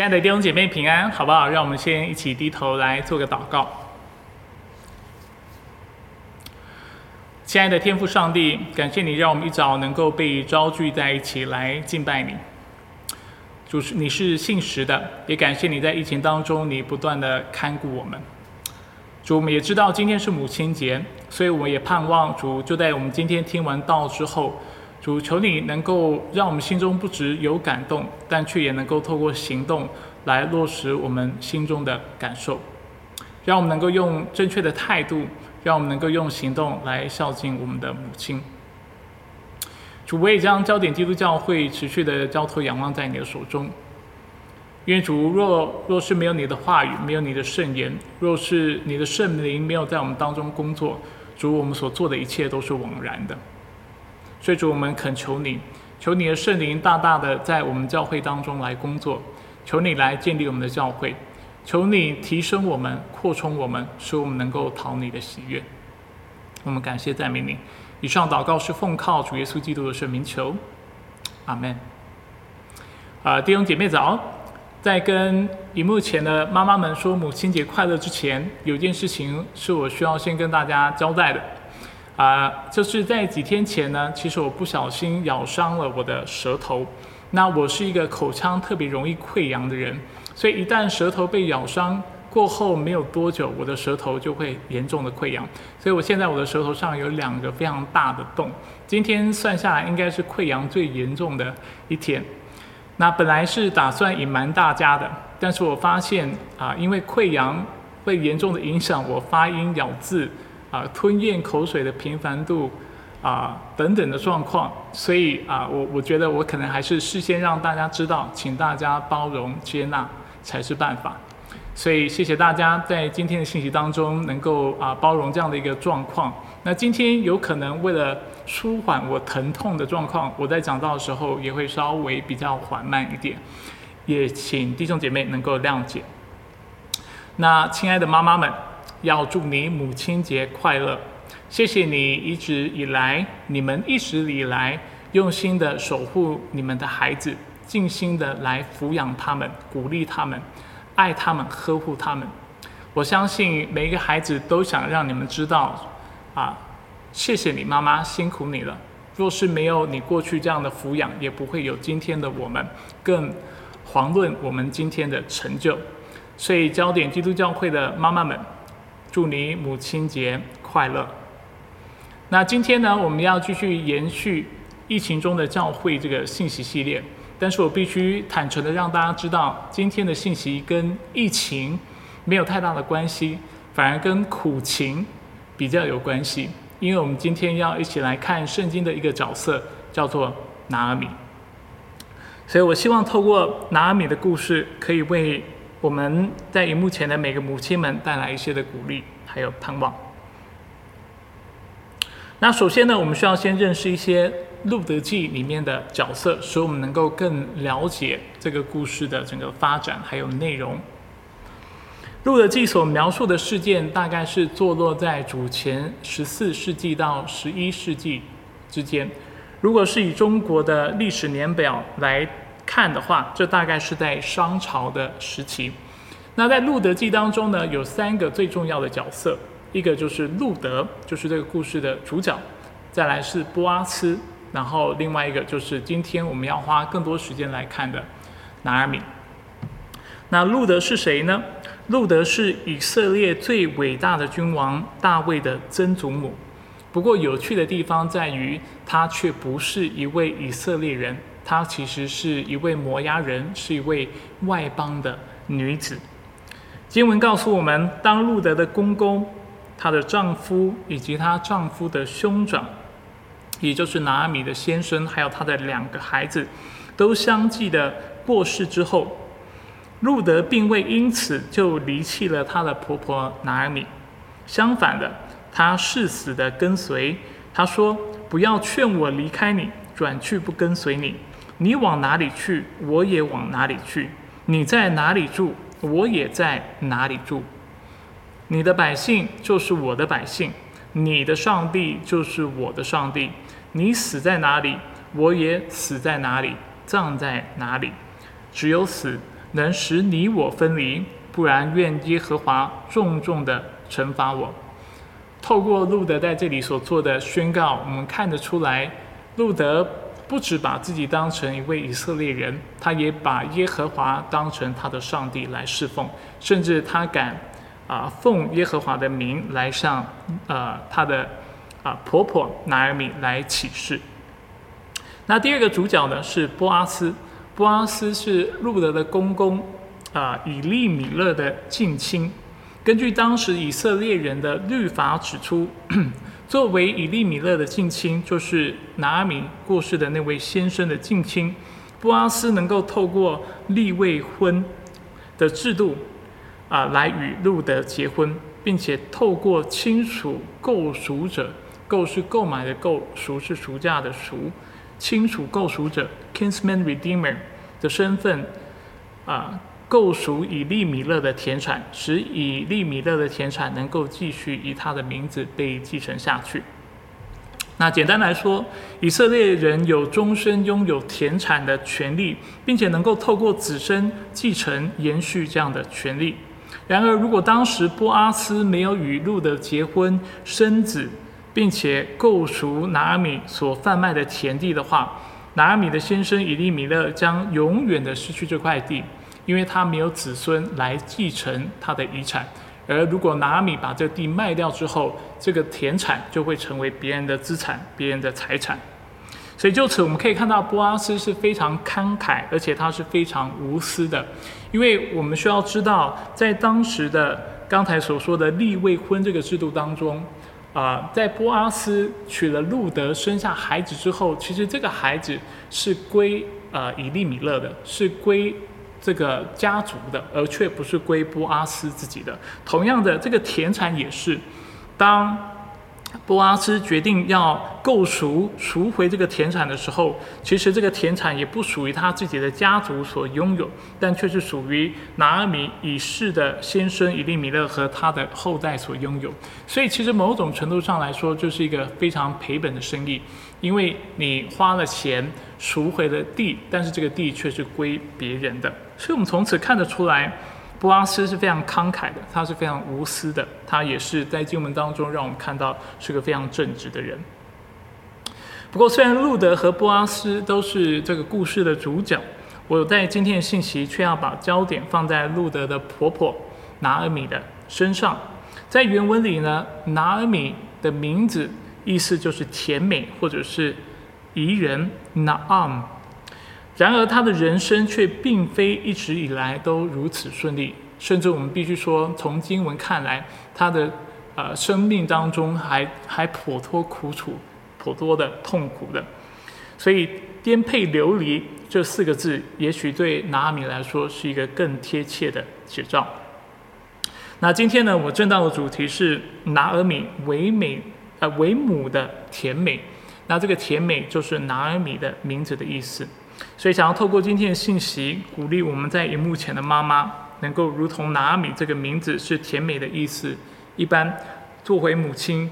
亲爱的弟兄姐妹平安，好不好？让我们先一起低头来做个祷告。亲爱的天父上帝，感谢你让我们一早能够被召聚在一起来敬拜你。主是你是信实的，也感谢你在疫情当中你不断的看顾我们。主，我们也知道今天是母亲节，所以我们也盼望主就在我们今天听完道之后。主求你能够让我们心中不只有感动，但却也能够透过行动来落实我们心中的感受，让我们能够用正确的态度，让我们能够用行动来孝敬我们的母亲。主，我也将焦点基督教会持续的交托仰望在你的手中。愿主若若是没有你的话语，没有你的圣言，若是你的圣灵没有在我们当中工作，主，我们所做的一切都是枉然的。所以主，我们恳求你，求你的圣灵大大的在我们教会当中来工作，求你来建立我们的教会，求你提升我们，扩充我们，使我们能够讨你的喜悦。我们感谢赞美你。以上祷告是奉靠主耶稣基督的圣名求，阿门。啊，弟兄姐妹早，在跟荧幕前的妈妈们说母亲节快乐之前，有件事情是我需要先跟大家交代的。啊，就是在几天前呢，其实我不小心咬伤了我的舌头。那我是一个口腔特别容易溃疡的人，所以一旦舌头被咬伤过后没有多久，我的舌头就会严重的溃疡。所以我现在我的舌头上有两个非常大的洞。今天算下来应该是溃疡最严重的一天。那本来是打算隐瞒大家的，但是我发现啊，因为溃疡会严重的影响我发音咬字。啊，吞咽口水的频繁度，啊等等的状况，所以啊，我我觉得我可能还是事先让大家知道，请大家包容接纳才是办法。所以谢谢大家在今天的信息当中能够啊包容这样的一个状况。那今天有可能为了舒缓我疼痛的状况，我在讲到的时候也会稍微比较缓慢一点，也请弟兄姐妹能够谅解。那亲爱的妈妈们。要祝你母亲节快乐！谢谢你一直以来，你们一直以来用心的守护你们的孩子，尽心的来抚养他们，鼓励他们，爱他们，呵护他们。我相信每一个孩子都想让你们知道，啊，谢谢你妈妈辛苦你了。若是没有你过去这样的抚养，也不会有今天的我们，更遑论我们今天的成就。所以，焦点基督教会的妈妈们。祝你母亲节快乐。那今天呢，我们要继续延续疫情中的教会这个信息系列，但是我必须坦诚的让大家知道，今天的信息跟疫情没有太大的关系，反而跟苦情比较有关系。因为我们今天要一起来看圣经的一个角色，叫做拿阿米。所以我希望透过拿阿米的故事，可以为。我们在荧幕前的每个母亲们带来一些的鼓励，还有盼望。那首先呢，我们需要先认识一些《路德记》里面的角色，使我们能够更了解这个故事的整个发展还有内容。《路德记》所描述的事件，大概是坐落在主前十四世纪到十一世纪之间。如果是以中国的历史年表来。看的话，这大概是在商朝的时期。那在《路德记》当中呢，有三个最重要的角色，一个就是路德，就是这个故事的主角；再来是波阿斯，然后另外一个就是今天我们要花更多时间来看的拿尔米。那路德是谁呢？路德是以色列最伟大的君王大卫的曾祖母。不过有趣的地方在于，他却不是一位以色列人。她其实是一位摩押人，是一位外邦的女子。经文告诉我们，当路德的公公、她的丈夫以及她丈夫的兄长，也就是拿阿米的先生，还有他的两个孩子，都相继的过世之后，路德并未因此就离弃了她的婆婆拿阿米。相反的，她誓死的跟随。她说：“不要劝我离开你，转去不跟随你。”你往哪里去，我也往哪里去；你在哪里住，我也在哪里住。你的百姓就是我的百姓，你的上帝就是我的上帝。你死在哪里，我也死在哪里，葬在哪里。只有死，能使你我分离，不然愿耶和华重重的惩罚我。透过路德在这里所做的宣告，我们看得出来，路德不只把自己当成一位以色列人，他也把耶和华当成他的上帝来侍奉，甚至他敢啊奉耶和华的名来向呃他的啊婆婆拿尔米来起誓。那第二个主角呢是波阿斯，波阿斯是路德的公公啊以利米勒的近亲。根据当时以色列人的律法指出，作为以利米勒的近亲，就是拿阿米过世的那位先生的近亲，布阿斯能够透过立未婚的制度啊，来与路德结婚，并且透过亲属购赎者，购是购买的购，赎是赎价的赎，亲属购赎者 （kinsman redeemer） 的身份啊。购赎以利米勒的田产，使以利米勒的田产能够继续以他的名字被继承下去。那简单来说，以色列人有终身拥有田产的权利，并且能够透过子孙继承延续这样的权利。然而，如果当时波阿斯没有与路德结婚生子，并且购赎拿阿米所贩卖的田地的话，拿阿米的先生以利米勒将永远的失去这块地。因为他没有子孙来继承他的遗产，而如果拿米把这地卖掉之后，这个田产就会成为别人的资产、别人的财产。所以就此我们可以看到，波阿斯是非常慷慨，而且他是非常无私的。因为我们需要知道，在当时的刚才所说的立未婚这个制度当中，啊，在波阿斯娶了路德，生下孩子之后，其实这个孩子是归呃以利米勒的，是归。这个家族的，而却不是归波阿斯自己的。同样的，这个田产也是，当波阿斯决定要购赎赎回这个田产的时候，其实这个田产也不属于他自己的家族所拥有，但却是属于拿阿米已逝的先生以利米勒和他的后代所拥有。所以，其实某种程度上来说，就是一个非常赔本的生意。因为你花了钱赎回了地，但是这个地却是归别人的，所以我们从此看得出来，波阿斯是非常慷慨的，他是非常无私的，他也是在经文当中让我们看到是个非常正直的人。不过，虽然路德和波阿斯都是这个故事的主角，我在今天的信息却要把焦点放在路德的婆婆拿尔米的身上。在原文里呢，拿尔米的名字。意思就是甜美，或者是宜人 Naam。然而，他的人生却并非一直以来都如此顺利，甚至我们必须说，从经文看来，他的呃生命当中还还颇多苦楚，颇多的痛苦的。所以，颠沛流离这四个字，也许对拿阿米来说是一个更贴切的写照。那今天呢，我正道的主题是拿阿米唯美。呃，为母的甜美，那这个甜美就是拿尔米的名字的意思，所以想要透过今天的信息，鼓励我们在荧幕前的妈妈，能够如同拿阿米这个名字是甜美的意思，一般做回母亲，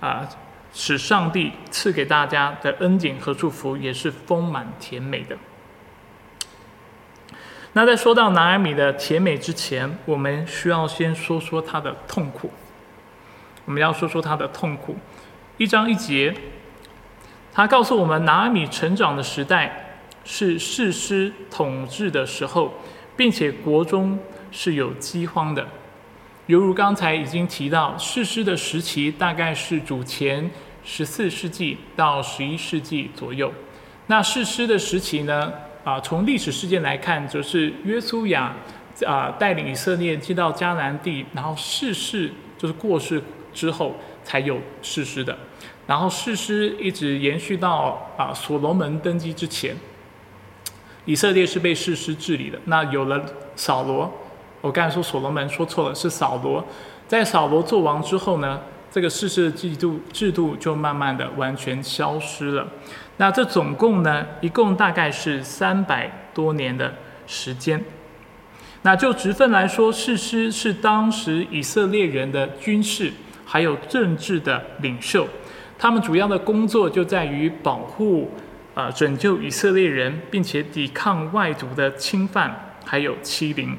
啊，使上帝赐给大家的恩典和祝福也是丰满甜美的。那在说到拿阿米的甜美之前，我们需要先说说他的痛苦。我们要说说他的痛苦，一章一节，他告诉我们，拿阿米成长的时代是世师统治的时候，并且国中是有饥荒的。犹如刚才已经提到，世师的时期大概是主前十四世纪到十一世纪左右。那世师的时期呢？啊，从历史事件来看，则是约书亚啊带领以色列进到迦南地，然后世世就是过世。之后才有誓师的，然后誓师一直延续到啊所罗门登基之前，以色列是被誓师治理的。那有了扫罗，我刚才说所罗门说错了，是扫罗。在扫罗做王之后呢，这个誓师制度制度就慢慢的完全消失了。那这总共呢，一共大概是三百多年的时间。那就职分来说，誓师是当时以色列人的军事。还有政治的领袖，他们主要的工作就在于保护、呃拯救以色列人，并且抵抗外族的侵犯，还有欺凌。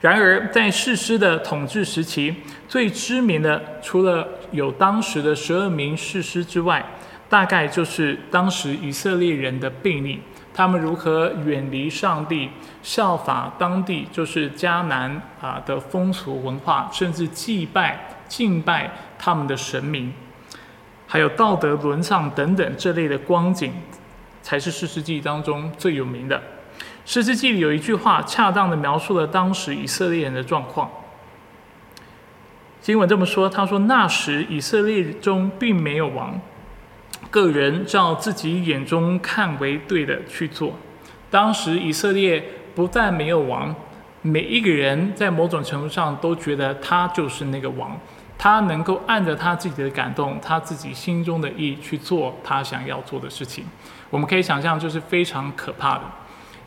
然而，在士师的统治时期，最知名的除了有当时的十二名士师之外，大概就是当时以色列人的悖逆，他们如何远离上帝，效法当地就是迦南啊的风俗文化，甚至祭拜、敬拜他们的神明，还有道德沦丧等等这类的光景，才是士师记当中最有名的。诗诗记里有一句话，恰当的描述了当时以色列人的状况。经文这么说：“他说，那时以色列中并没有王，个人照自己眼中看为对的去做。当时以色列不但没有王，每一个人在某种程度上都觉得他就是那个王，他能够按着他自己的感动，他自己心中的意去做他想要做的事情。我们可以想象，这是非常可怕的。”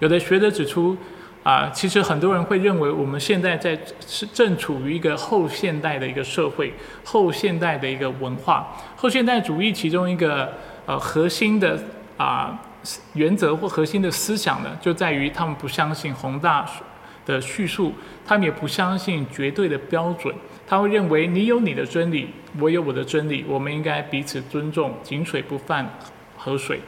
有的学者指出，啊，其实很多人会认为我们现在在是正处于一个后现代的一个社会，后现代的一个文化。后现代主义其中一个呃核心的啊原则或核心的思想呢，就在于他们不相信宏大的叙述，他们也不相信绝对的标准。他会认为你有你的真理，我有我的真理，我们应该彼此尊重，井水不犯河水。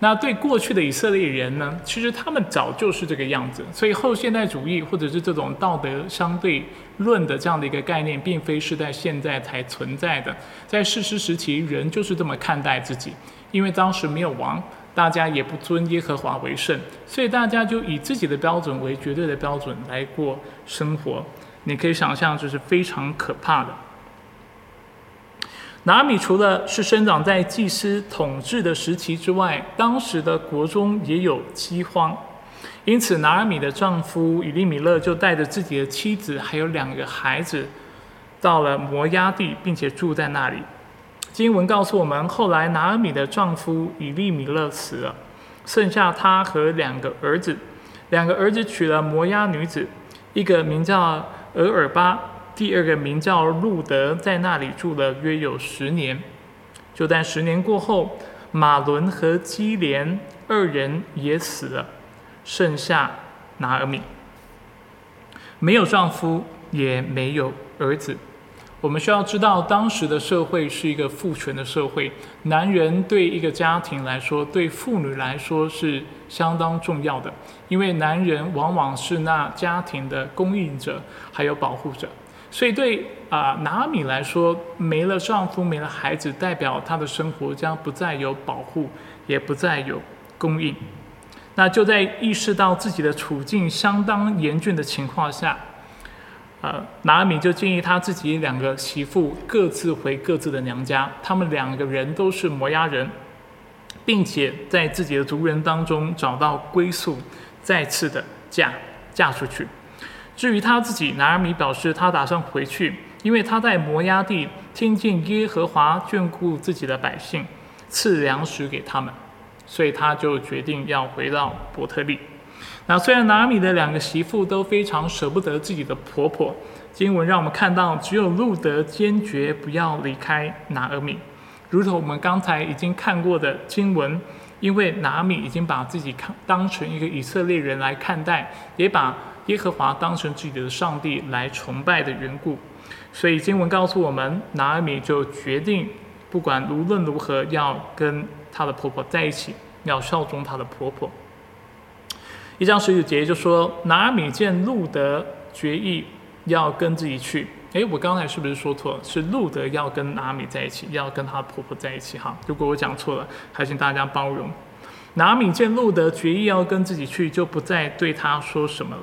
那对过去的以色列人呢？其实他们早就是这个样子，所以后现代主义或者是这种道德相对论的这样的一个概念，并非是在现在才存在的。在世师时期，人就是这么看待自己，因为当时没有王，大家也不尊耶和华为圣，所以大家就以自己的标准为绝对的标准来过生活。你可以想象，这是非常可怕的。拿米除了是生长在祭司统治的时期之外，当时的国中也有饥荒，因此拿尔米的丈夫以利米勒就带着自己的妻子还有两个孩子，到了摩押地，并且住在那里。经文告诉我们，后来拿尔米的丈夫以利米勒死了，剩下他和两个儿子，两个儿子娶了摩押女子，一个名叫俄尔巴。第二个名叫路德，在那里住了约有十年。就在十年过后，马伦和基连二人也死了，剩下拿尔米，没有丈夫，也没有儿子。我们需要知道，当时的社会是一个父权的社会，男人对一个家庭来说，对妇女来说是相当重要的，因为男人往往是那家庭的供应者，还有保护者。所以对啊，拿米来说，没了丈夫，没了孩子，代表她的生活将不再有保护，也不再有供应。那就在意识到自己的处境相当严峻的情况下，呃，拿米就建议他自己两个媳妇各自回各自的娘家。他们两个人都是摩押人，并且在自己的族人当中找到归宿，再次的嫁嫁出去。至于他自己，拿尔米表示他打算回去，因为他在摩押地听见耶和华眷顾自己的百姓，赐粮食给他们，所以他就决定要回到伯特利。那虽然拿米的两个媳妇都非常舍不得自己的婆婆，经文让我们看到只有路德坚决不要离开拿尔米，如同我们刚才已经看过的经文，因为拿米已经把自己看当成一个以色列人来看待，也把。耶和华当成自己的上帝来崇拜的缘故，所以经文告诉我们，拿尔米就决定，不管无论如何要跟她的婆婆在一起，要效忠她的婆婆。一章十九节就说，拿米见路德决意要跟自己去，诶，我刚才是不是说错了？是路德要跟拿米在一起，要跟她婆婆在一起哈。如果我讲错了，还请大家包容。拿米见路德决意要跟自己去，就不再对他说什么了。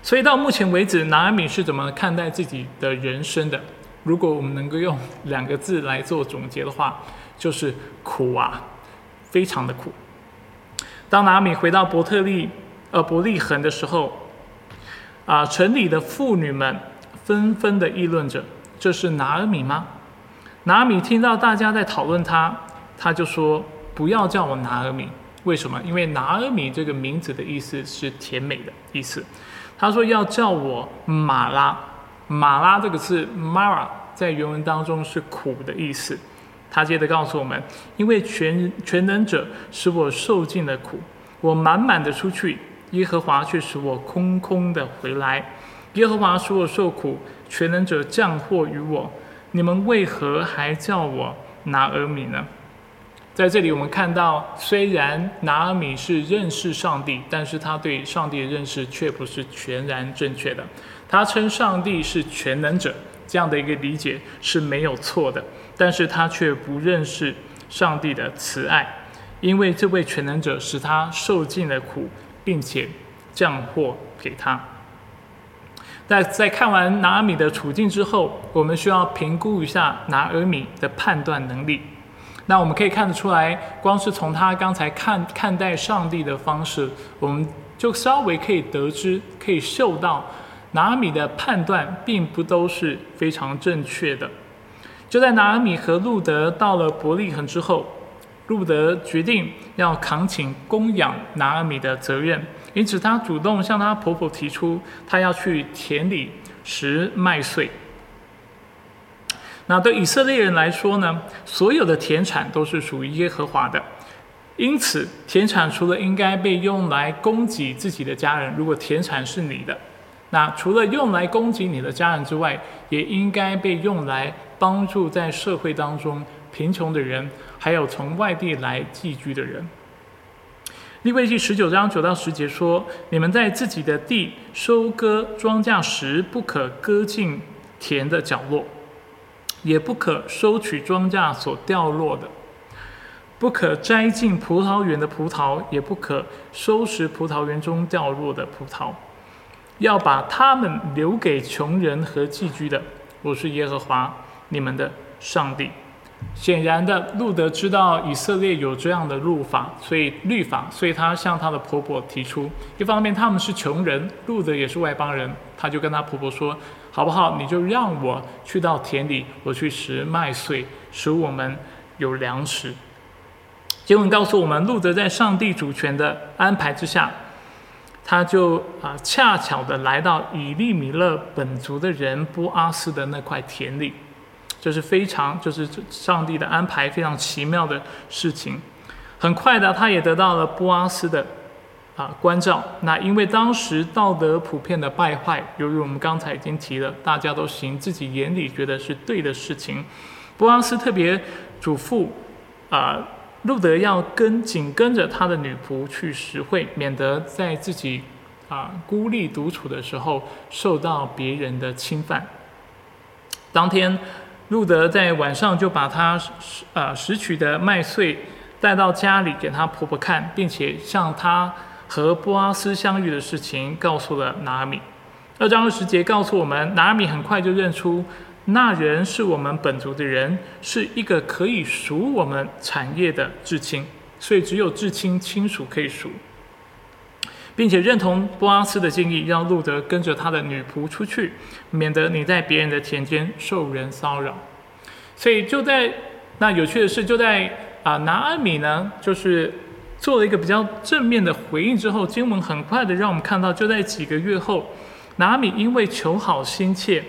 所以到目前为止，拿米是怎么看待自己的人生的？如果我们能够用两个字来做总结的话，就是苦啊，非常的苦。当拿米回到伯特利，呃伯利恒的时候，啊，城里的妇女们纷纷的议论着：“这是拿尔米吗？”拿米听到大家在讨论他，他就说：“不要叫我拿阿米，为什么？因为拿阿米这个名字的意思是甜美的意思。”他说要叫我马拉，马拉这个字 Mara 在原文当中是苦的意思。他接着告诉我们，因为全全能者使我受尽了苦，我满满的出去，耶和华却使我空空的回来。耶和华使我受苦，全能者降祸于我。你们为何还叫我拿尔米呢？在这里，我们看到，虽然拿阿米是认识上帝，但是他对上帝的认识却不是全然正确的。他称上帝是全能者，这样的一个理解是没有错的，但是他却不认识上帝的慈爱，因为这位全能者使他受尽了苦，并且降祸给他。在在看完拿阿米的处境之后，我们需要评估一下拿阿米的判断能力。那我们可以看得出来，光是从他刚才看看待上帝的方式，我们就稍微可以得知，可以嗅到拿阿米的判断并不都是非常正确的。就在拿阿米和路德到了伯利恒之后，路德决定要扛起供养拿阿米的责任，因此他主动向他婆婆提出，他要去田里拾麦穗。那对以色列人来说呢，所有的田产都是属于耶和华的，因此田产除了应该被用来供给自己的家人，如果田产是你的，那除了用来供给你的家人之外，也应该被用来帮助在社会当中贫穷的人，还有从外地来寄居的人。利未记十九章九到十节说：你们在自己的地收割庄稼时，不可割尽田的角落。也不可收取庄稼所掉落的，不可摘尽葡萄园的葡萄，也不可收拾葡萄园中掉落的葡萄，要把他们留给穷人和寄居的。我是耶和华你们的上帝。显然的，路德知道以色列有这样的律法，所以律法，所以他向他的婆婆提出：一方面他们是穷人，路德也是外邦人，他就跟他婆婆说。好不好？你就让我去到田里，我去拾麦穗，使我们有粮食。经文告诉我们，路德在上帝主权的安排之下，他就啊恰巧的来到以利米勒本族的人波阿斯的那块田里，这是非常就是上帝的安排，非常奇妙的事情。很快的，他也得到了波阿斯的。啊，关照那，因为当时道德普遍的败坏，由于我们刚才已经提了，大家都行自己眼里觉得是对的事情。波阿斯特别嘱咐啊，路德要跟紧跟着他的女仆去实惠，免得在自己啊孤立独处的时候受到别人的侵犯。当天，路德在晚上就把他啊拾取的麦穗带到家里给他婆婆看，并且向他。和波阿斯相遇的事情告诉了拿阿米。二章二十节告诉我们，拿阿米很快就认出那人是我们本族的人，是一个可以赎我们产业的至亲，所以只有至亲亲属可以赎，并且认同波阿斯的建议，让路德跟着他的女仆出去，免得你在别人的田间受人骚扰。所以就在那有趣的是，就在啊拿阿米呢，就是。做了一个比较正面的回应之后，经文很快的让我们看到，就在几个月后，拿阿米因为求好心切，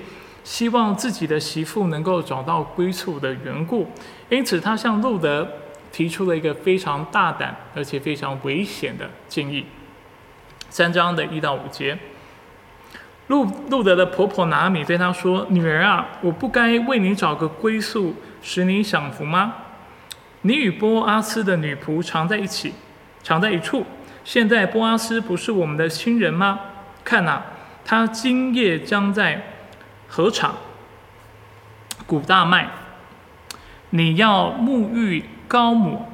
希望自己的媳妇能够找到归宿的缘故，因此他向路德提出了一个非常大胆而且非常危险的建议。三章的一到五节，路路德的婆婆拿米对他说：“女儿啊，我不该为你找个归宿，使你享福吗？你与波阿斯的女仆常在一起。”常在一处。现在波阿斯不是我们的亲人吗？看呐，他今夜将在河场古大麦。你要沐浴高抹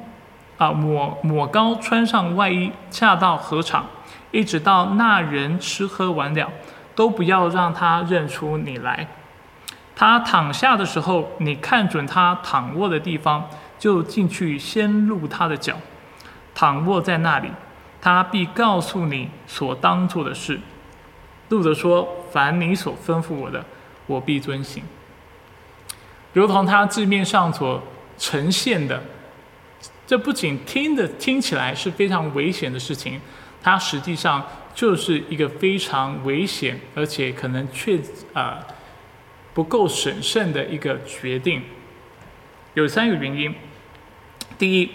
啊，抹抹高，穿上外衣，下到河场，一直到那人吃喝完了，都不要让他认出你来。他躺下的时候，你看准他躺卧的地方，就进去先露他的脚。躺卧在那里，他必告诉你所当做的事。路德说：“凡你所吩咐我的，我必遵行。”如同他字面上所呈现的，这不仅听的听起来是非常危险的事情，它实际上就是一个非常危险，而且可能确啊不够审慎的一个决定。有三个原因：第一，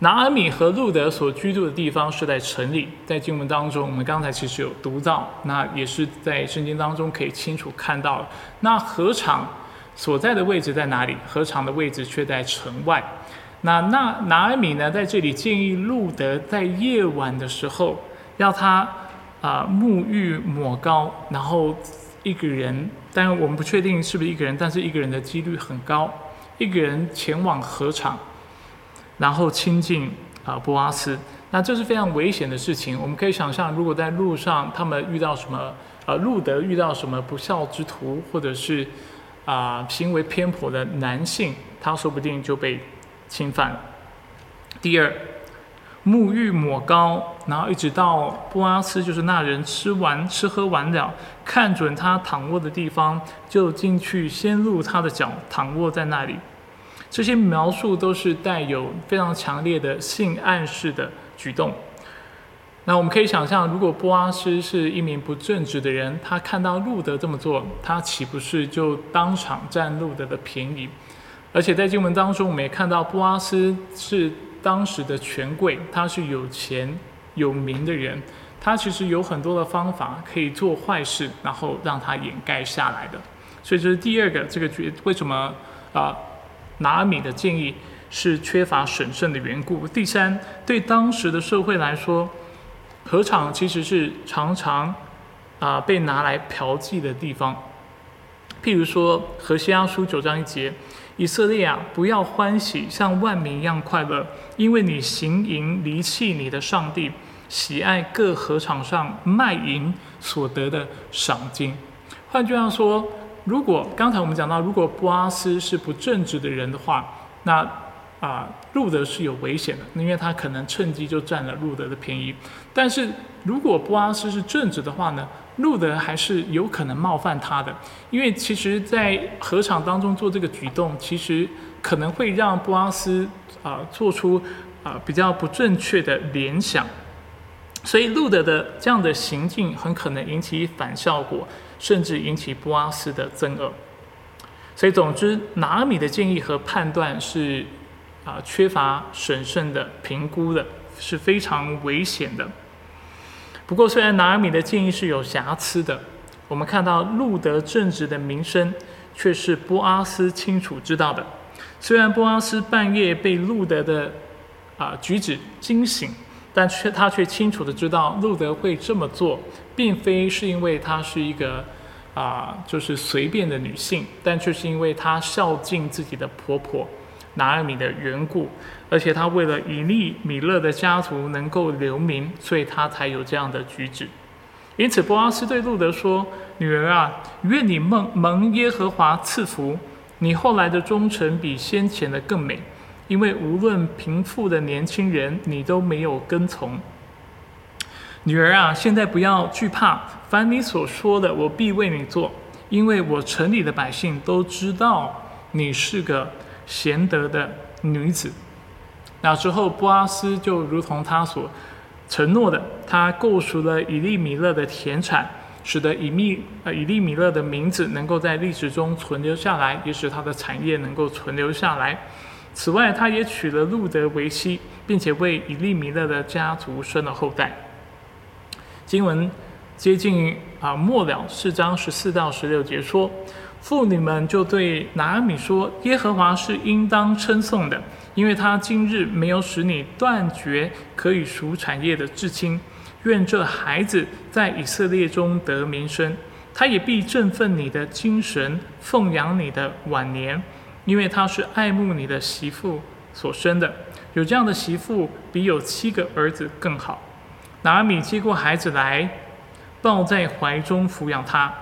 拿阿米和路德所居住的地方是在城里，在经文当中，我们刚才其实有读到，那也是在圣经当中可以清楚看到。那禾场所在的位置在哪里？禾场的位置却在城外。那那拿阿米呢，在这里建议路德在夜晚的时候要他啊沐浴抹膏，然后一个人，但我们不确定是不是一个人，但是一个人的几率很高，一个人前往禾场。然后亲近啊波阿斯，那这是非常危险的事情。我们可以想象，如果在路上他们遇到什么，呃，路德遇到什么不孝之徒，或者是啊行为偏颇的男性，他说不定就被侵犯。第二，沐浴抹膏，然后一直到波阿斯就是那人吃完吃喝完了，看准他躺卧的地方，就进去先入他的脚，躺卧在那里。这些描述都是带有非常强烈的性暗示的举动。那我们可以想象，如果波阿斯是一名不正直的人，他看到路德这么做，他岂不是就当场占路德的便宜？而且在经文当中，我们也看到波阿斯是当时的权贵，他是有钱有名的人，他其实有很多的方法可以做坏事，然后让他掩盖下来的。所以这是第二个这个决为什么啊？拿米的建议是缺乏审慎的缘故。第三，对当时的社会来说，河场其实是常常啊被拿来嫖妓的地方。譬如说，何西阿书九章一节：以色列啊，不要欢喜，像万民一样快乐，因为你行淫离弃你的上帝，喜爱各河场上卖淫所得的赏金。换句话说。如果刚才我们讲到，如果布阿斯是不正直的人的话，那啊路德是有危险的，因为他可能趁机就占了路德的便宜。但是如果布阿斯是正直的话呢，路德还是有可能冒犯他的，因为其实，在合场当中做这个举动，其实可能会让布阿斯啊做出啊比较不正确的联想，所以路德的这样的行径很可能引起反效果。甚至引起波阿斯的憎恶，所以总之，拿米的建议和判断是啊缺乏审慎的评估的，是非常危险的。不过，虽然拿米的建议是有瑕疵的，我们看到路德正直的名声却是波阿斯清楚知道的。虽然波阿斯半夜被路德的啊举止惊醒。但却他却清楚的知道路德会这么做，并非是因为她是一个啊就是随便的女性，但却是因为她孝敬自己的婆婆拿尔米的缘故，而且她为了以利米勒的家族能够留名，所以她才有这样的举止。因此，波阿斯对路德说：“女儿啊，愿你蒙蒙耶和华赐福，你后来的忠诚比先前的更美。”因为无论贫富的年轻人，你都没有跟从。女儿啊，现在不要惧怕，凡你所说的，我必为你做。因为我城里的百姓都知道你是个贤德的女子。那之后，布阿斯就如同他所承诺的，他购赎了以利米勒的田产，使得以密呃以利米勒的名字能够在历史中存留下来，也使他的产业能够存留下来。此外，他也娶了路德为妻，并且为以利米勒的家族生了后代。经文接近啊末了，四章十四到十六节说：“妇女们就对拿阿米说：耶和华是应当称颂的，因为他今日没有使你断绝可以赎产业的至亲。愿这孩子在以色列中得名声，他也必振奋你的精神，奉养你的晚年。”因为他是爱慕你的媳妇所生的，有这样的媳妇比有七个儿子更好。拿尔米接过孩子来，抱在怀中抚养他。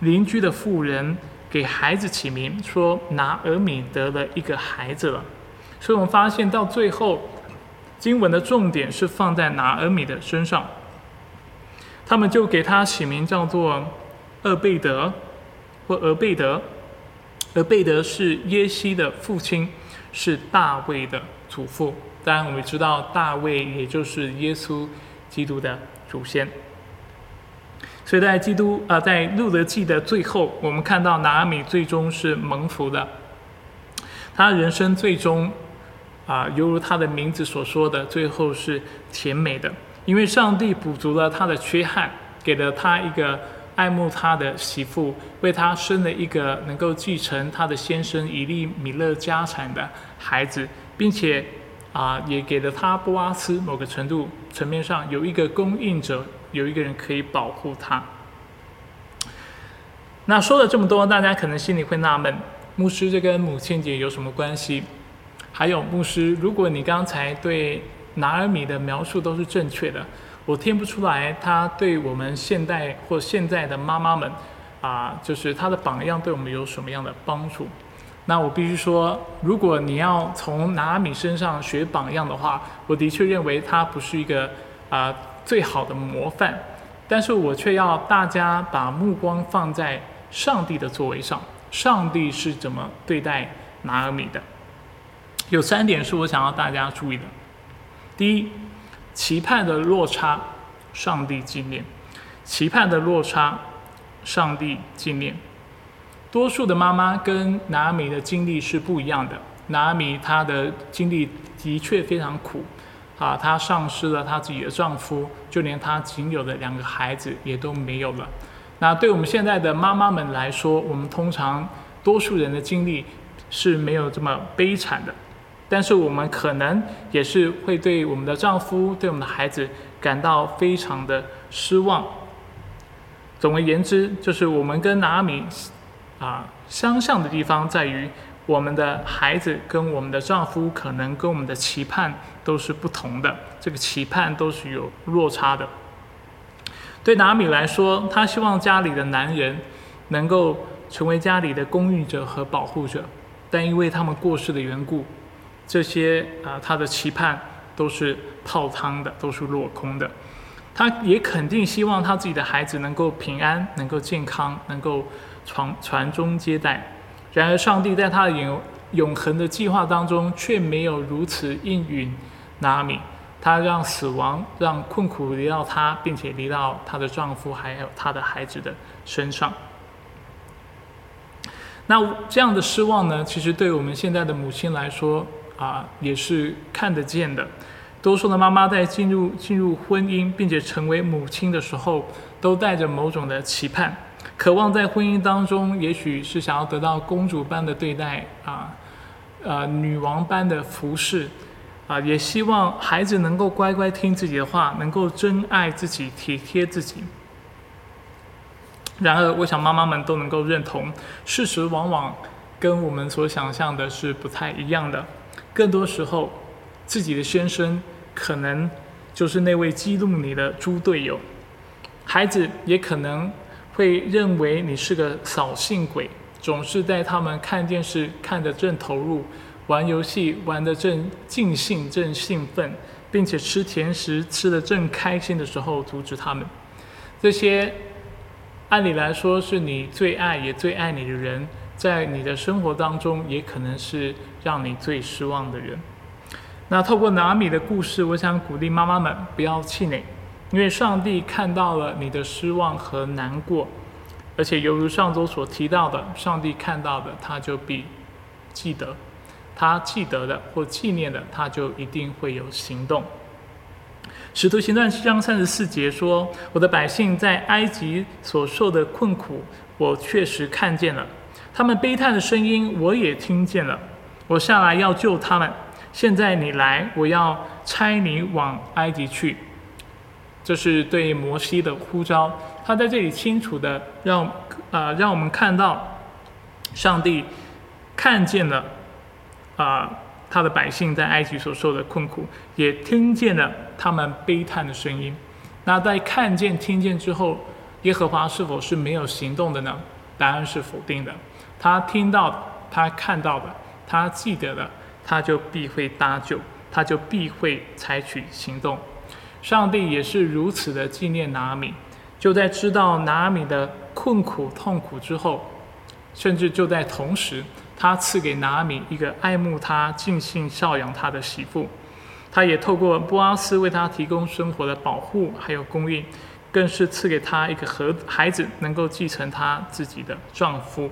邻居的妇人给孩子起名，说拿尔米得了一个孩子了。所以我们发现到最后，经文的重点是放在拿尔米的身上。他们就给他起名叫做厄贝德或俄贝德。厄贝德是耶西的父亲，是大卫的祖父。当然，我们知道大卫也就是耶稣基督的祖先。所以在基督啊，在路德记的最后，我们看到拿阿米最终是蒙福的。他人生最终啊，犹如他的名字所说的，最后是甜美的，因为上帝补足了他的缺憾，给了他一个爱慕他的媳妇，为他生了一个能够继承他的先生以利米勒家产的孩子，并且啊，也给了他波阿斯某个程度层面上有一个供应者，有一个人可以保护他。那说了这么多，大家可能心里会纳闷，牧师这跟母亲节有什么关系？还有牧师，如果你刚才对拿尔米的描述都是正确的，我听不出来他对我们现代或现在的妈妈们，啊，就是他的榜样对我们有什么样的帮助？那我必须说，如果你要从拿阿米身上学榜样的话，我的确认为他不是一个啊最好的模范，但是我却要大家把目光放在上帝的座位上，上帝是怎么对待拿阿米的？有三点是我想要大家注意的。第一，期盼的落差，上帝纪念；期盼的落差，上帝纪念。多数的妈妈跟拿阿米的经历是不一样的。拿阿米她的经历的确非常苦，啊，她丧失了她自己的丈夫，就连她仅有的两个孩子也都没有了。那对我们现在的妈妈们来说，我们通常多数人的经历是没有这么悲惨的。但是我们可能也是会对我们的丈夫、对我们的孩子感到非常的失望。总而言之，就是我们跟拿米啊相像的地方在于，我们的孩子跟我们的丈夫可能跟我们的期盼都是不同的，这个期盼都是有落差的。对拿米来说，他希望家里的男人能够成为家里的供应者和保护者，但因为他们过世的缘故。这些啊，他的期盼都是泡汤的，都是落空的。他也肯定希望他自己的孩子能够平安，能够健康，能够传传宗接代。然而，上帝在他的永永恒的计划当中，却没有如此应允拿米。他让死亡、让困苦离到他，并且离到她的丈夫还有她的孩子的身上。那这样的失望呢？其实对我们现在的母亲来说，啊，也是看得见的。多数的妈妈在进入进入婚姻并且成为母亲的时候，都带着某种的期盼，渴望在婚姻当中，也许是想要得到公主般的对待啊，呃，女王般的服侍，啊，也希望孩子能够乖乖听自己的话，能够真爱自己、体贴自己。然而，我想妈妈们都能够认同，事实往往跟我们所想象的是不太一样的。更多时候，自己的先生可能就是那位激怒你的猪队友，孩子也可能会认为你是个扫兴鬼，总是在他们看电视看得正投入，玩游戏玩得正尽兴、正兴奋，并且吃甜食吃得正开心的时候阻止他们。这些按理来说是你最爱也最爱你的人。在你的生活当中，也可能是让你最失望的人。那透过拿米的故事，我想鼓励妈妈们不要气馁，因为上帝看到了你的失望和难过，而且犹如上周所提到的，上帝看到的，他就必记得，他记得的或纪念的，他就一定会有行动。使徒行传七章三十四节说：“我的百姓在埃及所受的困苦，我确实看见了。”他们悲叹的声音，我也听见了。我下来要救他们。现在你来，我要差你往埃及去。这是对摩西的呼召。他在这里清楚的让啊，让我们看到，上帝看见了啊，他的百姓在埃及所受的困苦，也听见了他们悲叹的声音。那在看见、听见之后，耶和华是否是没有行动的呢？答案是否定的。他听到的，他看到的，他记得的，他就必会搭救，他就必会采取行动。上帝也是如此的纪念拿米，就在知道拿米的困苦痛苦之后，甚至就在同时，他赐给拿米一个爱慕他、尽心孝养他的媳妇。他也透过波阿斯为他提供生活的保护还有供应，更是赐给他一个和孩子能够继承他自己的丈夫。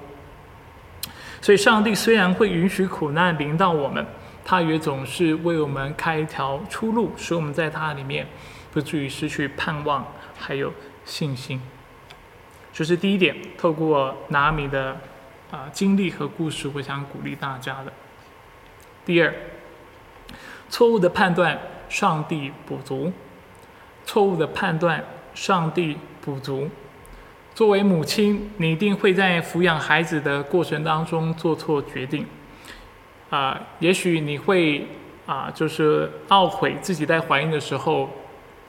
所以，上帝虽然会允许苦难临到我们，他也总是为我们开一条出路，使我们在他里面不至于失去盼望，还有信心。这是第一点，透过拿米的啊经历和故事，我想鼓励大家的。第二，错误的判断，上帝补足；错误的判断，上帝补足。作为母亲，你一定会在抚养孩子的过程当中做错决定，啊，也许你会啊，就是懊悔自己在怀孕的时候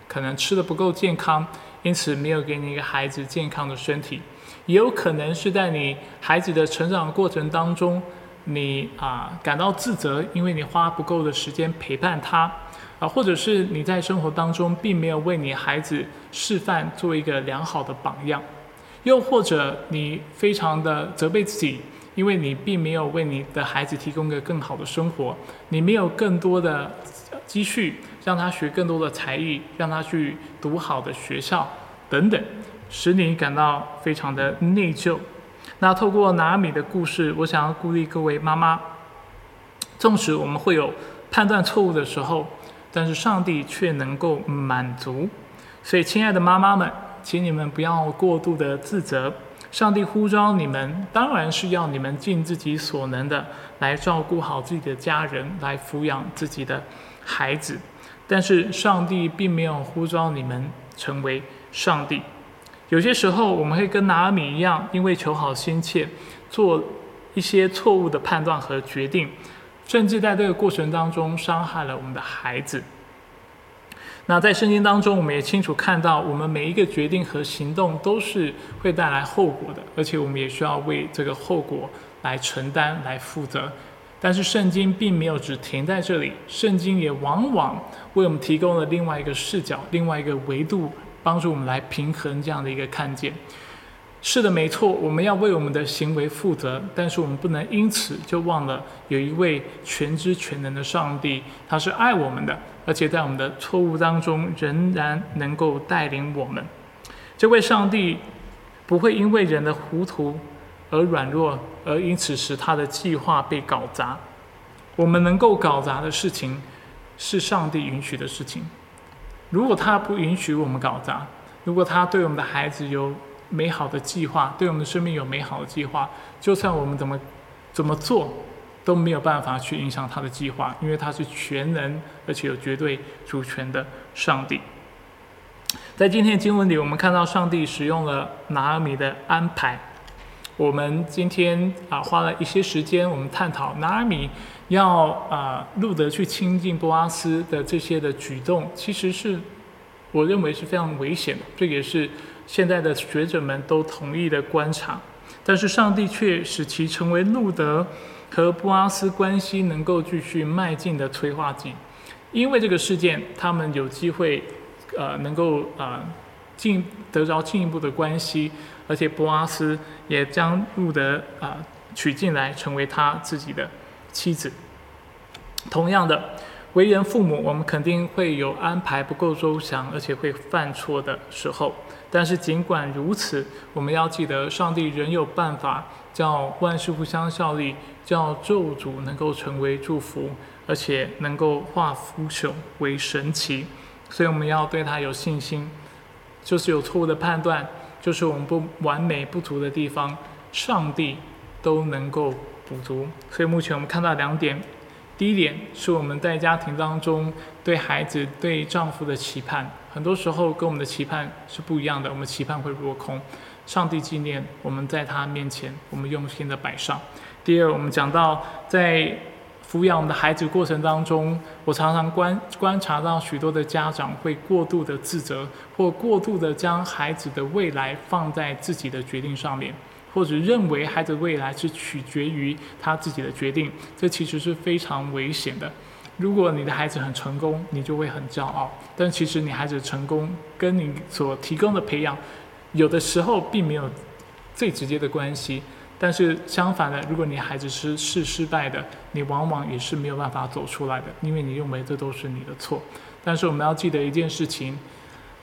可能吃的不够健康，因此没有给你一个孩子健康的身体，也有可能是在你孩子的成长过程当中，你啊感到自责，因为你花不够的时间陪伴他，啊，或者是你在生活当中并没有为你孩子示范做一个良好的榜样。又或者你非常的责备自己，因为你并没有为你的孩子提供个更好的生活，你没有更多的积蓄让他学更多的才艺，让他去读好的学校等等，使你感到非常的内疚。那透过拿米的故事，我想要鼓励各位妈妈，纵使我们会有判断错误的时候，但是上帝却能够满足。所以，亲爱的妈妈们。请你们不要过度的自责，上帝呼召你们，当然是要你们尽自己所能的来照顾好自己的家人，来抚养自己的孩子。但是上帝并没有呼召你们成为上帝。有些时候我们会跟拿阿米一样，因为求好心切，做一些错误的判断和决定，甚至在这个过程当中伤害了我们的孩子。那在圣经当中，我们也清楚看到，我们每一个决定和行动都是会带来后果的，而且我们也需要为这个后果来承担、来负责。但是圣经并没有只停在这里，圣经也往往为我们提供了另外一个视角、另外一个维度，帮助我们来平衡这样的一个看见。是的，没错，我们要为我们的行为负责，但是我们不能因此就忘了有一位全知全能的上帝，他是爱我们的。而且在我们的错误当中，仍然能够带领我们。这位上帝不会因为人的糊涂而软弱，而因此使他的计划被搞砸。我们能够搞砸的事情，是上帝允许的事情。如果他不允许我们搞砸，如果他对我们的孩子有美好的计划，对我们的生命有美好的计划，就算我们怎么怎么做。都没有办法去影响他的计划，因为他是全能而且有绝对主权的上帝。在今天的经文里，我们看到上帝使用了拿阿米的安排。我们今天啊花了一些时间，我们探讨拿阿米要啊路德去亲近波阿斯的这些的举动，其实是我认为是非常危险的。这也是现在的学者们都同意的观察。但是上帝却使其成为路德。和布阿斯关系能够继续迈进的催化剂，因为这个事件，他们有机会，呃，能够呃进得着进一步的关系，而且布阿斯也将路德啊娶进来，成为他自己的妻子。同样的，为人父母，我们肯定会有安排不够周详，而且会犯错的时候。但是尽管如此，我们要记得，上帝仍有办法叫万事互相效力。叫咒诅能够成为祝福，而且能够化腐朽为神奇，所以我们要对他有信心。就是有错误的判断，就是我们不完美不足的地方，上帝都能够补足。所以目前我们看到两点：第一点是我们在家庭当中对孩子、对丈夫的期盼，很多时候跟我们的期盼是不一样的，我们期盼会落空。上帝纪念我们在他面前，我们用心的摆上。第二，我们讲到在抚养我们的孩子过程当中，我常常观观察到许多的家长会过度的自责，或过度的将孩子的未来放在自己的决定上面，或者认为孩子未来是取决于他自己的决定，这其实是非常危险的。如果你的孩子很成功，你就会很骄傲，但其实你孩子成功跟你所提供的培养，有的时候并没有最直接的关系。但是相反的，如果你孩子是是失败的，你往往也是没有办法走出来的，因为你认为这都是你的错。但是我们要记得一件事情，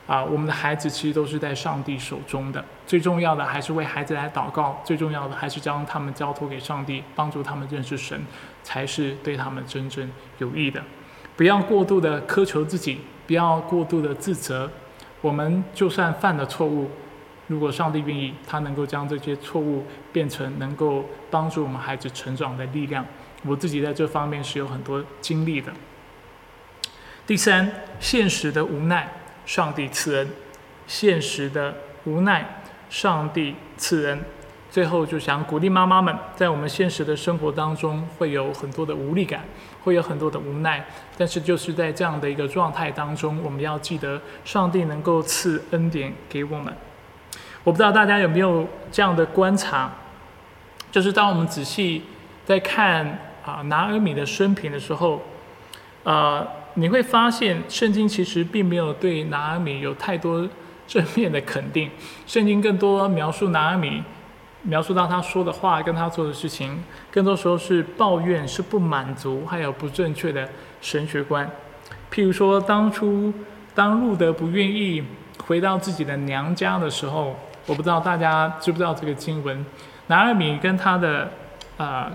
啊，我们的孩子其实都是在上帝手中的。最重要的还是为孩子来祷告，最重要的还是将他们交托给上帝，帮助他们认识神，才是对他们真正有益的。不要过度的苛求自己，不要过度的自责。我们就算犯了错误，如果上帝愿意，他能够将这些错误变成能够帮助我们孩子成长的力量。我自己在这方面是有很多经历的。第三，现实的无奈，上帝赐恩；现实的无奈，上帝赐恩。最后就想鼓励妈妈们，在我们现实的生活当中，会有很多的无力感，会有很多的无奈。但是就是在这样的一个状态当中，我们要记得，上帝能够赐恩典给我们。我不知道大家有没有这样的观察，就是当我们仔细在看啊拿尔米的生平的时候，呃。你会发现，圣经其实并没有对拿阿米有太多正面的肯定。圣经更多描述拿阿米，描述到他说的话跟他做的事情，更多时候是抱怨、是不满足，还有不正确的神学观。譬如说，当初当路德不愿意回到自己的娘家的时候，我不知道大家知不知道这个经文。拿尔米跟他的呃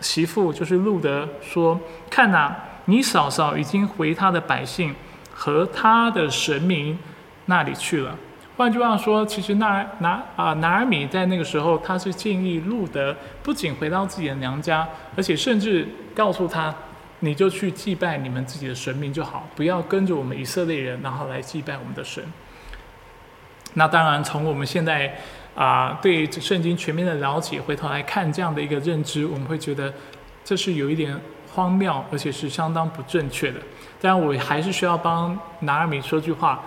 媳妇，就是路德说：“看呐。”你嫂嫂已经回他的百姓和他的神明那里去了。换句话说，其实拿拿啊拿尔米在那个时候，他是建议路德不仅回到自己的娘家，而且甚至告诉他，你就去祭拜你们自己的神明就好，不要跟着我们以色列人，然后来祭拜我们的神。那当然，从我们现在啊对圣经全面的了解，回头来看这样的一个认知，我们会觉得这是有一点。荒谬，而且是相当不正确的。但我还是需要帮拿尔米说句话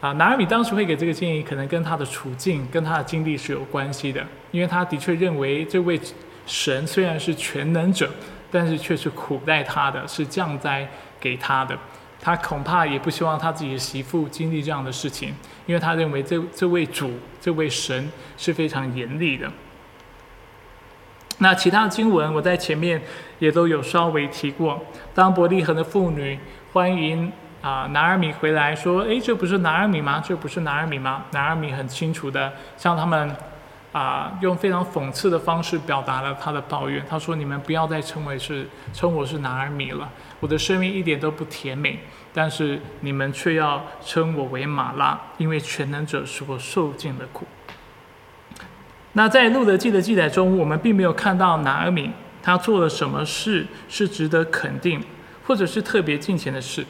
啊！拿尔米当时会给这个建议，可能跟他的处境、跟他的经历是有关系的。因为他的确认为，这位神虽然是全能者，但是却是苦待他的，是降灾给他的。他恐怕也不希望他自己的媳妇经历这样的事情，因为他认为这这位主、这位神是非常严厉的。那其他的经文，我在前面也都有稍微提过。当伯利恒的妇女欢迎啊拿尔米回来，说：“诶，这不是拿尔米吗？这不是拿尔米吗？”拿尔米很清楚的向他们啊用非常讽刺的方式表达了他的抱怨。他说：“你们不要再称为是称我是拿尔米了，我的生命一点都不甜美，但是你们却要称我为马拉，因为全能者使我受尽了苦。”那在路德记的记载中，我们并没有看到拿尔米他做了什么事是值得肯定，或者是特别敬虔的事。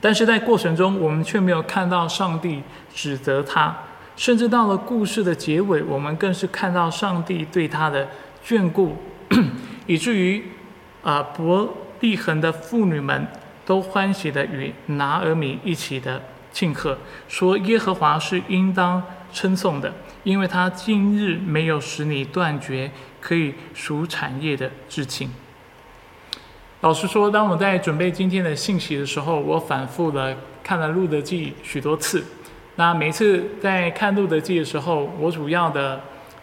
但是在过程中，我们却没有看到上帝指责他，甚至到了故事的结尾，我们更是看到上帝对他的眷顾，以至于啊伯利恒的妇女们都欢喜的与拿尔米一起的庆贺，说耶和华是应当称颂的。因为他今日没有使你断绝可以赎产业的至情。老实说，当我在准备今天的信息的时候，我反复的看了《路德记》许多次。那每次在看《路德记》的时候，我主要的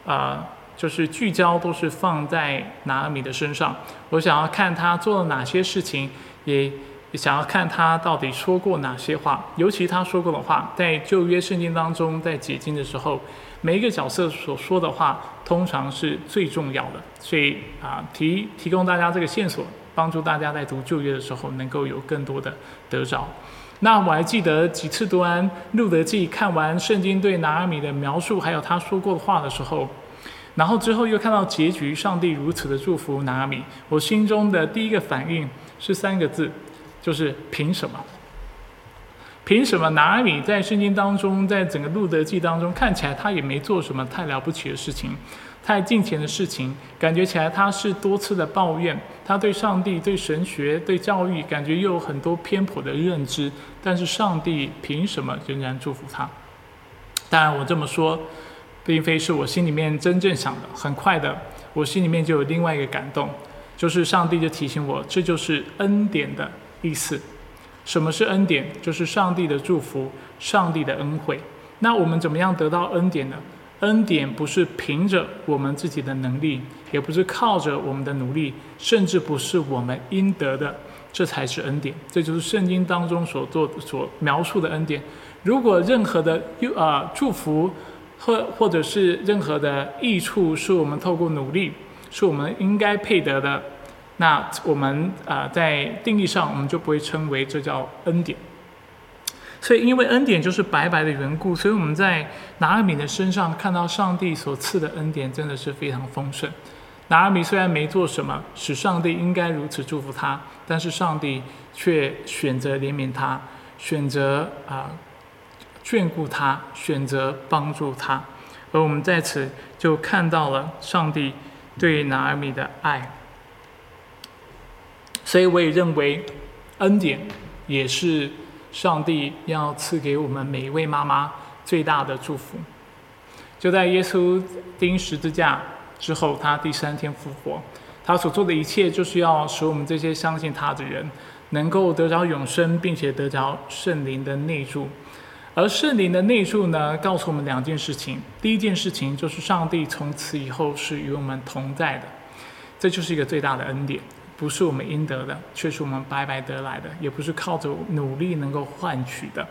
啊就是聚焦都是放在拿阿米的身上。我想要看他做了哪些事情，也想要看他到底说过哪些话。尤其他说过的话，在旧约圣经当中，在解经的时候。每一个角色所说的话，通常是最重要的，所以啊，提提供大家这个线索，帮助大家在读旧约的时候能够有更多的得着。那我还记得几次读完路德记，看完圣经对拿阿米的描述，还有他说过的话的时候，然后之后又看到结局，上帝如此的祝福拿阿米，我心中的第一个反应是三个字，就是凭什么？凭什么拿阿米在圣经当中，在整个路德记当中看起来他也没做什么太了不起的事情，太近前的事情，感觉起来他是多次的抱怨，他对上帝、对神学、对教育，感觉又有很多偏颇的认知。但是上帝凭什么仍然祝福他？当然，我这么说，并非是我心里面真正想的。很快的，我心里面就有另外一个感动，就是上帝就提醒我，这就是恩典的意思。什么是恩典？就是上帝的祝福，上帝的恩惠。那我们怎么样得到恩典呢？恩典不是凭着我们自己的能力，也不是靠着我们的努力，甚至不是我们应得的，这才是恩典。这就是圣经当中所做、所描述的恩典。如果任何的又啊祝福或或者是任何的益处是我们透过努力，是我们应该配得的，那我们啊在定义上我们就不会称为这叫恩典。所以因为恩典就是白白的缘故，所以我们在拿阿米的身上看到上帝所赐的恩典真的是非常丰盛。拿阿米虽然没做什么，使上帝应该如此祝福他，但是上帝却选择怜悯他，选择啊眷顾他，选择帮助他，而我们在此就看到了上帝对拿尔米的爱。所以我也认为，恩典也是。上帝要赐给我们每一位妈妈最大的祝福。就在耶稣钉十字架之后，他第三天复活，他所做的一切就是要使我们这些相信他的人能够得着永生，并且得着圣灵的内住。而圣灵的内住呢，告诉我们两件事情：第一件事情就是上帝从此以后是与我们同在的，这就是一个最大的恩典。不是我们应得的，却是我们白白得来的；也不是靠着努力能够换取的。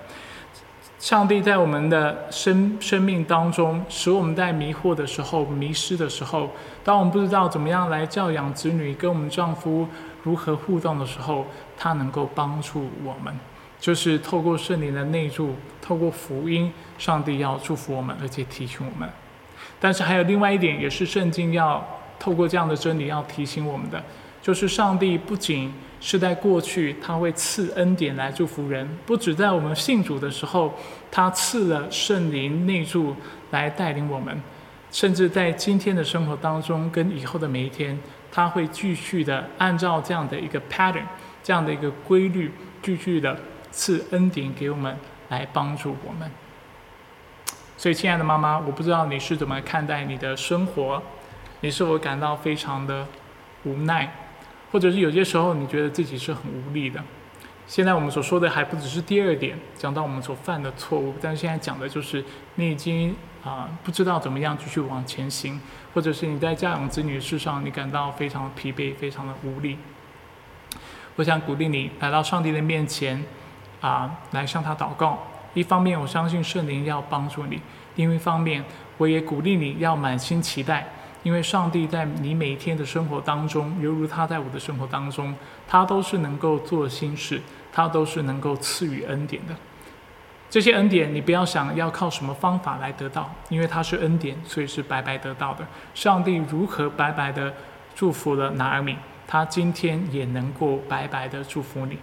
上帝在我们的生生命当中，使我们在迷惑的时候、迷失的时候，当我们不知道怎么样来教养子女、跟我们丈夫如何互动的时候，他能够帮助我们，就是透过圣灵的内助，透过福音，上帝要祝福我们，而且提醒我们。但是还有另外一点，也是圣经要透过这样的真理要提醒我们的。就是上帝不仅是在过去，他会赐恩典来祝福人；不止在我们信主的时候，他赐了圣灵内助来带领我们；甚至在今天的生活当中，跟以后的每一天，他会继续的按照这样的一个 pattern，这样的一个规律，继续的赐恩典给我们，来帮助我们。所以，亲爱的妈妈，我不知道你是怎么看待你的生活，你是否感到非常的无奈？或者是有些时候你觉得自己是很无力的。现在我们所说的还不只是第二点，讲到我们所犯的错误，但是现在讲的就是你已经啊不知道怎么样继续往前行，或者是你在教养子女的事上你感到非常的疲惫，非常的无力。我想鼓励你来到上帝的面前啊，来向他祷告。一方面我相信圣灵要帮助你，另一方面我也鼓励你要满心期待。因为上帝在你每一天的生活当中，犹如他在我的生活当中，他都是能够做心事，他都是能够赐予恩典的。这些恩典，你不要想要靠什么方法来得到，因为他是恩典，所以是白白得到的。上帝如何白白的祝福了拿尔米，他今天也能够白白的祝福你。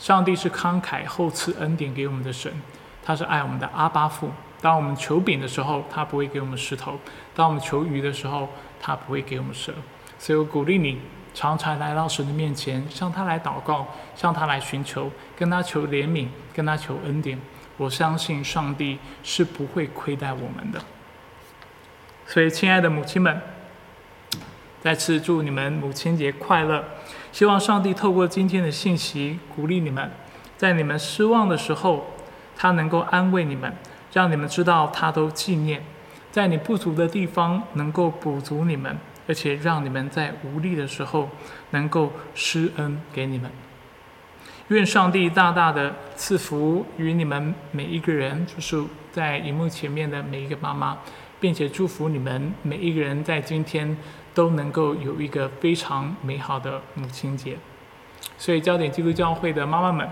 上帝是慷慨厚赐恩典给我们的神，他是爱我们的阿巴父。当我们求饼的时候，他不会给我们石头；当我们求鱼的时候，他不会给我们蛇。所以我鼓励你，常常来到神的面前，向他来祷告，向他来寻求，跟他求怜悯，跟他求恩典。我相信上帝是不会亏待我们的。所以，亲爱的母亲们，再次祝你们母亲节快乐！希望上帝透过今天的信息，鼓励你们，在你们失望的时候，他能够安慰你们。让你们知道，他都纪念，在你不足的地方能够补足你们，而且让你们在无力的时候能够施恩给你们。愿上帝大大的赐福于你们每一个人，就是在荧幕前面的每一个妈妈，并且祝福你们每一个人在今天都能够有一个非常美好的母亲节。所以，焦点基督教会的妈妈们，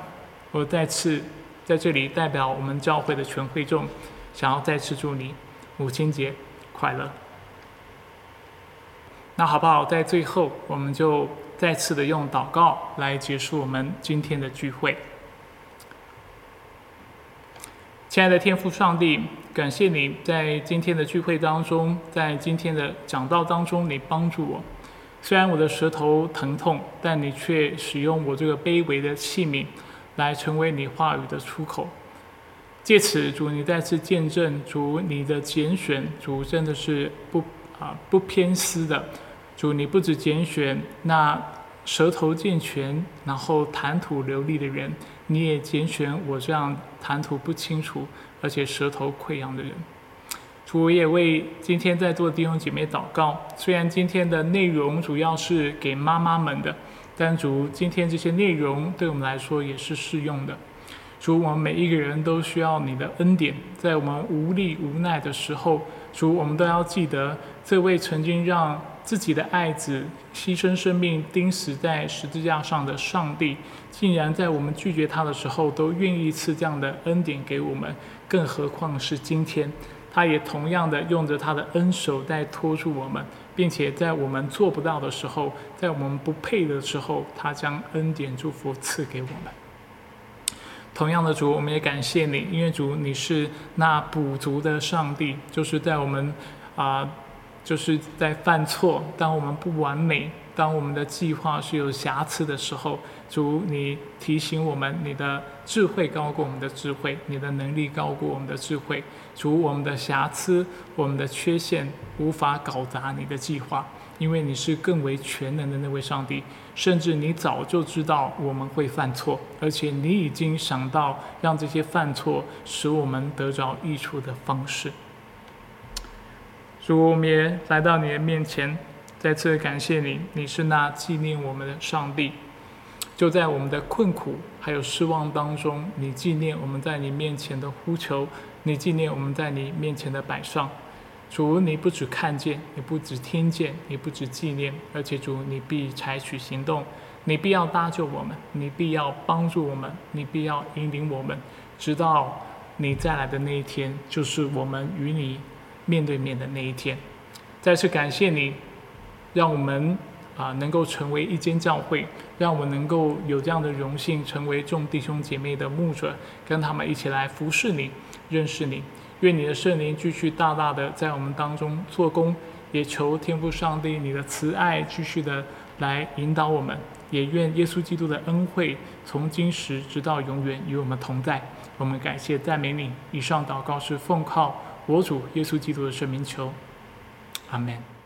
我再次。在这里，代表我们教会的全会众，想要再次祝你母亲节快乐。那好不好？在最后，我们就再次的用祷告来结束我们今天的聚会。亲爱的天父上帝，感谢你在今天的聚会当中，在今天的讲道当中，你帮助我。虽然我的舌头疼痛，但你却使用我这个卑微的器皿。来成为你话语的出口，借此主你再次见证主你的拣选，主真的是不啊不偏私的，主你不止拣选那舌头健全然后谈吐流利的人，你也拣选我这样谈吐不清楚而且舌头溃疡的人。主我也为今天在座的弟兄姐妹祷告，虽然今天的内容主要是给妈妈们的。但主，今天这些内容对我们来说也是适用的。主，我们每一个人都需要你的恩典，在我们无力无奈的时候，主，我们都要记得这位曾经让自己的爱子牺牲生命钉死在十字架上的上帝，竟然在我们拒绝他的时候，都愿意赐这样的恩典给我们，更何况是今天，他也同样的用着他的恩手在托住我们，并且在我们做不到的时候，在我们不配的时候，他将恩典祝福赐给我们。同样的主，我们也感谢你，因为主你是那补足的上帝，就是在我们啊，就是在犯错，当我们不完美，当我们的计划是有瑕疵的时候，主你提醒我们，你的智慧高过我们的智慧，你的能力高过我们的智慧，主我们的瑕疵，我们的缺陷无法搞砸你的计划。因为你是更为全能的那位上帝，甚至你早就知道我们会犯错，而且你已经想到让这些犯错使我们得着益处的方式。主，我们来到你的面前，再次感谢你，你是那纪念我们的上帝。就在我们的困苦还有失望当中，你纪念我们在你面前的呼求，你纪念我们在你面前的摆上。主，你不只看见，你不只听见，你不只纪念，而且主，你必采取行动，你必要搭救我们，你必要帮助我们，你必要引领我们，直到你再来的那一天，就是我们与你面对面的那一天。再次感谢你，让我们啊能够成为一间教会，让我们能够有这样的荣幸，成为众弟兄姐妹的牧者，跟他们一起来服侍你，认识你。愿你的圣灵继续大大的在我们当中做工，也求天父上帝你的慈爱继续的来引导我们，也愿耶稣基督的恩惠从今时直到永远与我们同在。我们感谢赞美你。以上祷告是奉靠我主耶稣基督的圣名求，阿门。